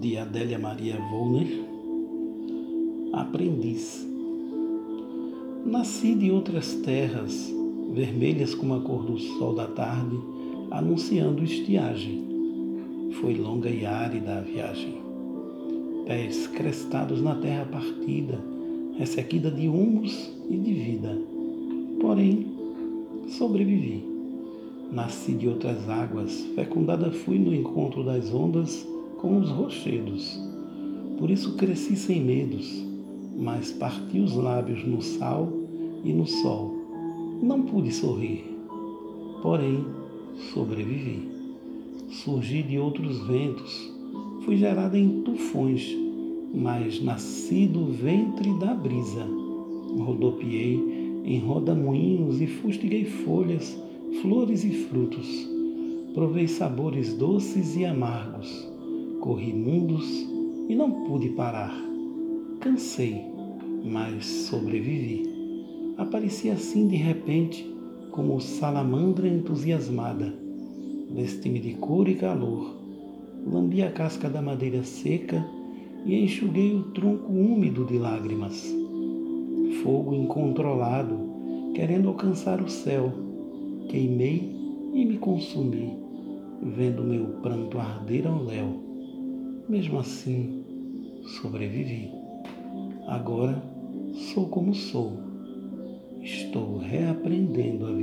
de Adélia Maria Wollner, Aprendiz. Nasci de outras terras, vermelhas como a cor do sol da tarde, anunciando estiagem. Foi longa e árida a viagem. Pés crestados na terra partida, ressequida de humus e de vida. Porém, sobrevivi. Nasci de outras águas, fecundada fui no encontro das ondas com os rochedos. Por isso cresci sem medos, mas parti os lábios no sal e no sol. Não pude sorrir, porém sobrevivi. Surgi de outros ventos, fui gerada em tufões, mas nasci do ventre da brisa. Rodopiei em rodamuinhos e fustiguei folhas, flores e frutos. Provei sabores doces e amargos Corri mundos e não pude parar. Cansei, mas sobrevivi. Apareci assim de repente, como salamandra entusiasmada. Vesti-me de cor e calor. Lambi a casca da madeira seca e enxuguei o tronco úmido de lágrimas. Fogo incontrolado, querendo alcançar o céu, queimei e me consumi, vendo meu pranto arder ao léu. Mesmo assim, sobrevivi. Agora sou como sou. Estou reaprendendo a.